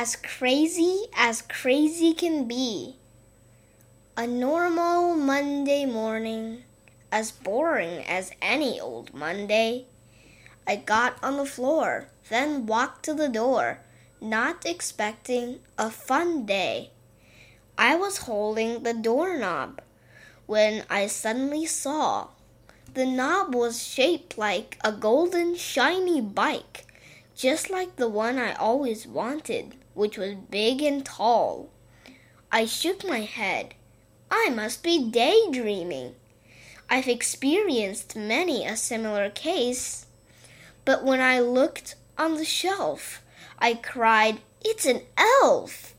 as crazy as crazy can be. A normal Monday morning, as boring as any old Monday. I got on the floor, then walked to the door, not expecting a fun day. I was holding the doorknob when I suddenly saw the knob was shaped like a golden shiny bike, just like the one I always wanted, which was big and tall. I shook my head. I must be daydreaming. I've experienced many a similar case. But when I looked on the shelf, I cried, It's an elf!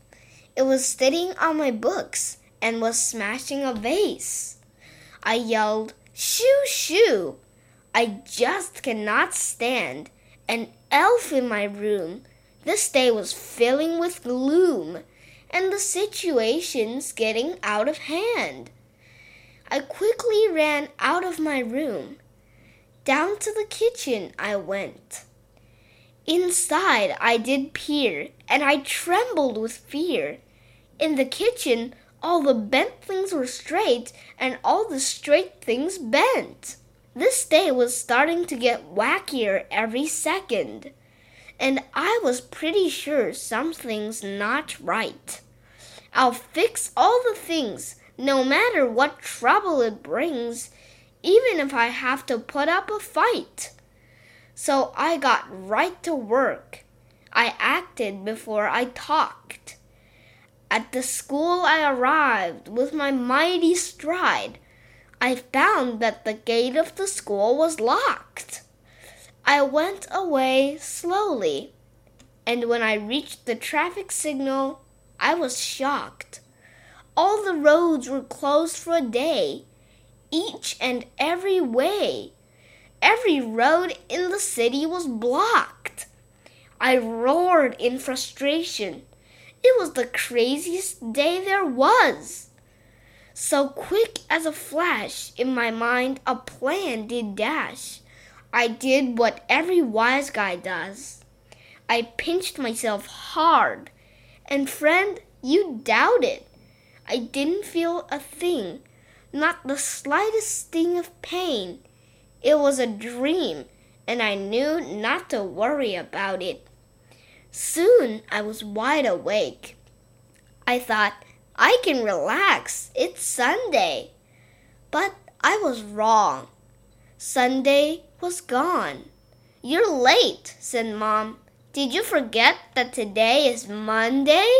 It was sitting on my books and was smashing a vase. I yelled, Shoo, shoo! I just cannot stand an elf in my room. This day was filling with gloom, and the situation's getting out of hand. I quickly ran out of my room. Down to the kitchen I went. Inside I did peer, and I trembled with fear. In the kitchen all the bent things were straight, and all the straight things bent. This day was starting to get wackier every second, and I was pretty sure something's not right. I'll fix all the things, no matter what trouble it brings, even if I have to put up a fight. So I got right to work. I acted before I talked. At the school I arrived with my mighty stride. I found that the gate of the school was locked. I went away slowly, and when I reached the traffic signal, I was shocked. All the roads were closed for a day, each and every way. Every road in the city was blocked. I roared in frustration. It was the craziest day there was. So quick as a flash in my mind a plan did dash. I did what every wise guy does. I pinched myself hard. And friend, you doubt it. I didn't feel a thing, not the slightest sting of pain. It was a dream, and I knew not to worry about it. Soon I was wide awake. I thought, I can relax. It's Sunday. But I was wrong. Sunday was gone. You're late, said Mom. Did you forget that today is Monday?